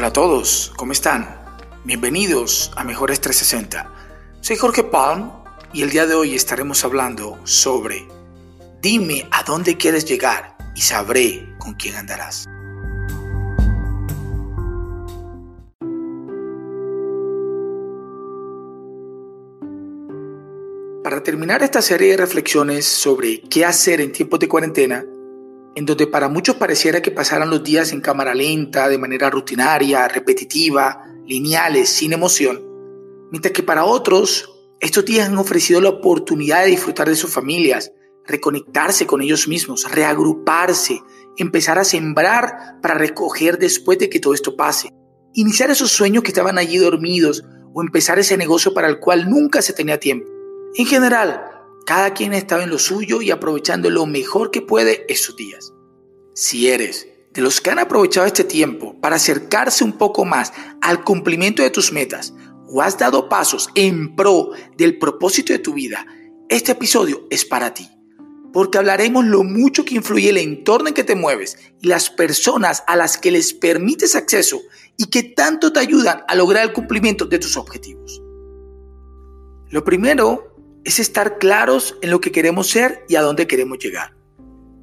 Hola a todos, ¿cómo están? Bienvenidos a Mejores 360. Soy Jorge Palm y el día de hoy estaremos hablando sobre Dime a dónde quieres llegar y sabré con quién andarás. Para terminar esta serie de reflexiones sobre qué hacer en tiempos de cuarentena, en donde para muchos pareciera que pasaran los días en cámara lenta, de manera rutinaria, repetitiva, lineales, sin emoción, mientras que para otros estos días han ofrecido la oportunidad de disfrutar de sus familias, reconectarse con ellos mismos, reagruparse, empezar a sembrar para recoger después de que todo esto pase, iniciar esos sueños que estaban allí dormidos o empezar ese negocio para el cual nunca se tenía tiempo. En general, cada quien estaba en lo suyo y aprovechando lo mejor que puede esos días. Si eres de los que han aprovechado este tiempo para acercarse un poco más al cumplimiento de tus metas o has dado pasos en pro del propósito de tu vida, este episodio es para ti. Porque hablaremos lo mucho que influye el entorno en que te mueves y las personas a las que les permites acceso y que tanto te ayudan a lograr el cumplimiento de tus objetivos. Lo primero es estar claros en lo que queremos ser y a dónde queremos llegar.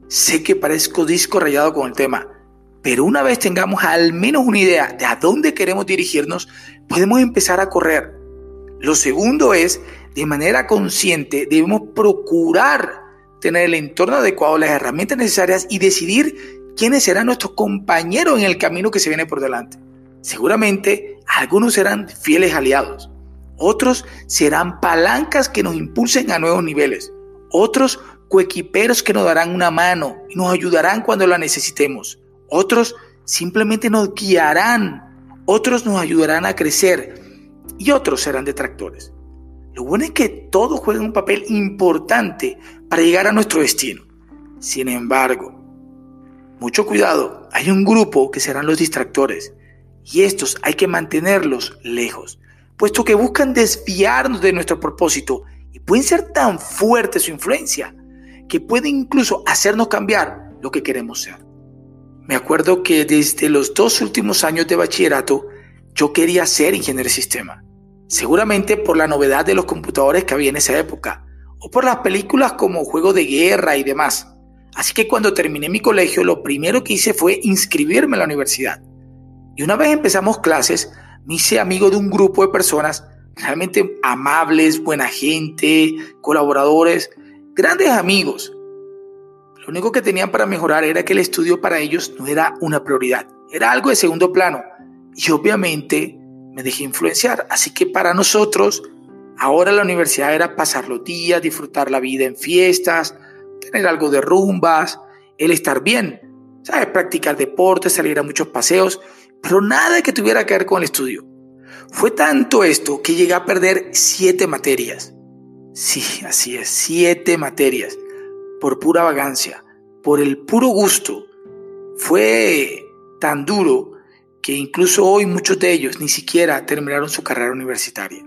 Sé que parezco disco rayado con el tema, pero una vez tengamos al menos una idea de a dónde queremos dirigirnos, podemos empezar a correr. Lo segundo es, de manera consciente, debemos procurar tener el entorno adecuado, las herramientas necesarias y decidir quiénes serán nuestros compañeros en el camino que se viene por delante. Seguramente algunos serán fieles aliados, otros serán palancas que nos impulsen a nuevos niveles. Otros coequiperos que nos darán una mano y nos ayudarán cuando la necesitemos. Otros simplemente nos guiarán. Otros nos ayudarán a crecer. Y otros serán detractores. Lo bueno es que todos juegan un papel importante para llegar a nuestro destino. Sin embargo, mucho cuidado, hay un grupo que serán los distractores y estos hay que mantenerlos lejos puesto que buscan desviarnos de nuestro propósito y pueden ser tan fuerte su influencia que pueden incluso hacernos cambiar lo que queremos ser. Me acuerdo que desde los dos últimos años de bachillerato yo quería ser ingeniero de sistema, seguramente por la novedad de los computadores que había en esa época, o por las películas como Juego de Guerra y demás. Así que cuando terminé mi colegio, lo primero que hice fue inscribirme en la universidad. Y una vez empezamos clases, me hice amigo de un grupo de personas realmente amables, buena gente, colaboradores, grandes amigos. Lo único que tenían para mejorar era que el estudio para ellos no era una prioridad, era algo de segundo plano. Y obviamente me dejé influenciar. Así que para nosotros, ahora la universidad era pasar los días, disfrutar la vida en fiestas, tener algo de rumbas, el estar bien, ¿sabes? Practicar deporte, salir a muchos paseos pero nada que tuviera que ver con el estudio. Fue tanto esto que llegué a perder siete materias. Sí, así es, siete materias, por pura vagancia, por el puro gusto. Fue tan duro que incluso hoy muchos de ellos ni siquiera terminaron su carrera universitaria.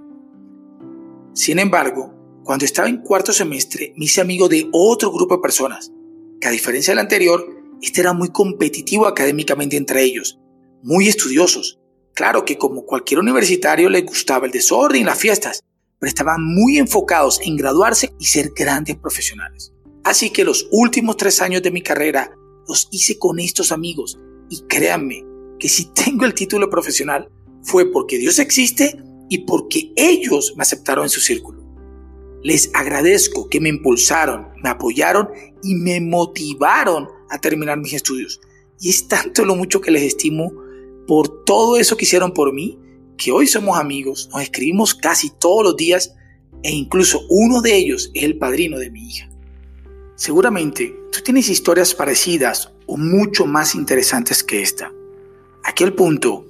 Sin embargo, cuando estaba en cuarto semestre, me hice amigo de otro grupo de personas, que a diferencia del anterior, este era muy competitivo académicamente entre ellos, muy estudiosos. Claro que como cualquier universitario les gustaba el desorden y las fiestas, pero estaban muy enfocados en graduarse y ser grandes profesionales. Así que los últimos tres años de mi carrera los hice con estos amigos y créanme que si tengo el título profesional fue porque Dios existe y porque ellos me aceptaron en su círculo. Les agradezco que me impulsaron, me apoyaron y me motivaron a terminar mis estudios. Y es tanto lo mucho que les estimo por todo eso que hicieron por mí, que hoy somos amigos, nos escribimos casi todos los días e incluso uno de ellos es el padrino de mi hija. Seguramente tú tienes historias parecidas o mucho más interesantes que esta. Aquel punto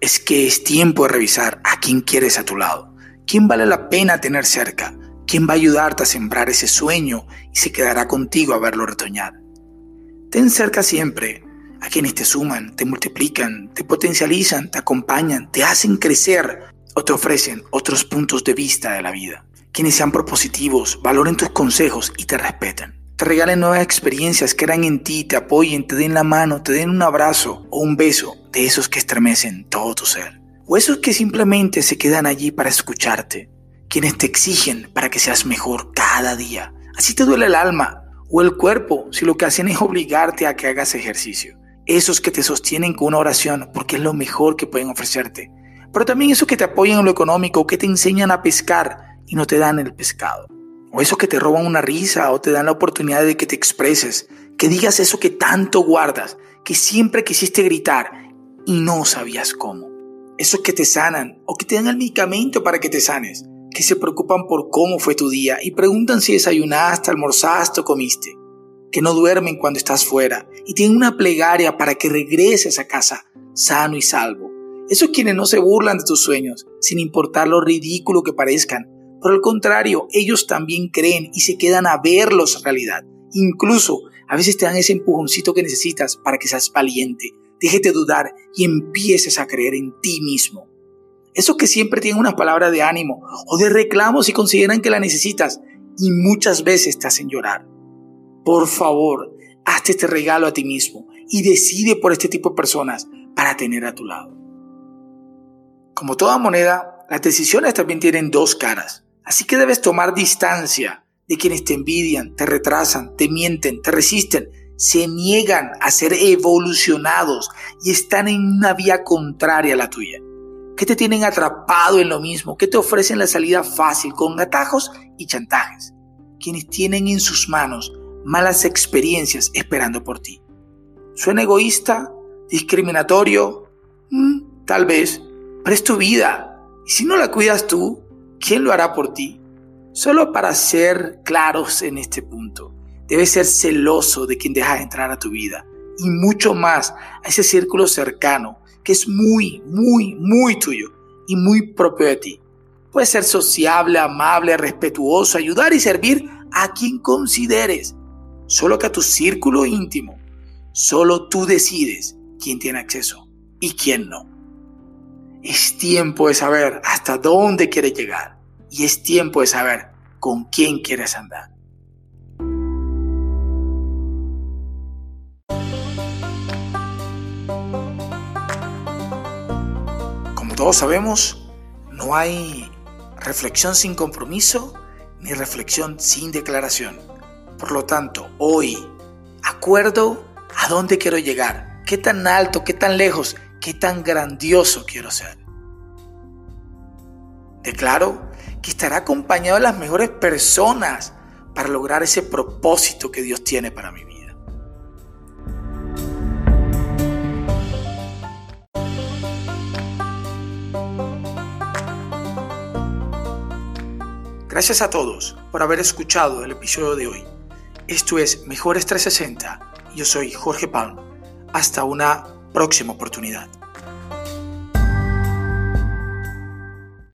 es que es tiempo de revisar a quién quieres a tu lado, quién vale la pena tener cerca, quién va a ayudarte a sembrar ese sueño y se quedará contigo a verlo retoñar. Ten cerca siempre a quienes te suman, te multiplican, te potencializan, te acompañan, te hacen crecer o te ofrecen otros puntos de vista de la vida. Quienes sean propositivos, valoren tus consejos y te respeten. Te regalen nuevas experiencias, crean en ti, te apoyen, te den la mano, te den un abrazo o un beso de esos que estremecen todo tu ser, o esos que simplemente se quedan allí para escucharte, quienes te exigen para que seas mejor cada día. Así te duele el alma o el cuerpo si lo que hacen es obligarte a que hagas ejercicio. Esos que te sostienen con una oración porque es lo mejor que pueden ofrecerte. Pero también esos que te apoyan en lo económico, que te enseñan a pescar y no te dan el pescado. O esos que te roban una risa o te dan la oportunidad de que te expreses, que digas eso que tanto guardas, que siempre quisiste gritar y no sabías cómo. Esos que te sanan o que te dan el medicamento para que te sanes, que se preocupan por cómo fue tu día y preguntan si desayunaste, almorzaste o comiste, que no duermen cuando estás fuera y tienen una plegaria para que regreses a casa sano y salvo. Esos quienes no se burlan de tus sueños, sin importar lo ridículo que parezcan, por el contrario, ellos también creen y se quedan a verlos realidad. Incluso a veces te dan ese empujoncito que necesitas para que seas valiente, déjete dudar y empieces a creer en ti mismo. Esos que siempre tienen una palabra de ánimo o de reclamo si consideran que la necesitas y muchas veces te hacen llorar. Por favor, hazte este regalo a ti mismo y decide por este tipo de personas para tener a tu lado. Como toda moneda, las decisiones también tienen dos caras. Así que debes tomar distancia de quienes te envidian, te retrasan, te mienten, te resisten, se niegan a ser evolucionados y están en una vía contraria a la tuya. Que te tienen atrapado en lo mismo, que te ofrecen la salida fácil con atajos y chantajes. Quienes tienen en sus manos malas experiencias esperando por ti. ¿Suena egoísta? ¿Discriminatorio? Mm, tal vez, pero es tu vida. Y si no la cuidas tú, ¿quién lo hará por ti? Solo para ser claros en este punto, debes ser celoso de quien dejas entrar a tu vida y mucho más a ese círculo cercano que es muy, muy, muy tuyo y muy propio de ti. Puedes ser sociable, amable, respetuoso, ayudar y servir a quien consideres, solo que a tu círculo íntimo. Solo tú decides quién tiene acceso y quién no. Es tiempo de saber hasta dónde quieres llegar y es tiempo de saber con quién quieres andar. Como todos sabemos, no hay reflexión sin compromiso ni reflexión sin declaración. Por lo tanto, hoy acuerdo a dónde quiero llegar, qué tan alto, qué tan lejos, qué tan grandioso quiero ser. Declaro que estará acompañado de las mejores personas para lograr ese propósito que Dios tiene para mi vida. Gracias a todos por haber escuchado el episodio de hoy. Esto es Mejores 360. Yo soy Jorge Palm. Hasta una próxima oportunidad.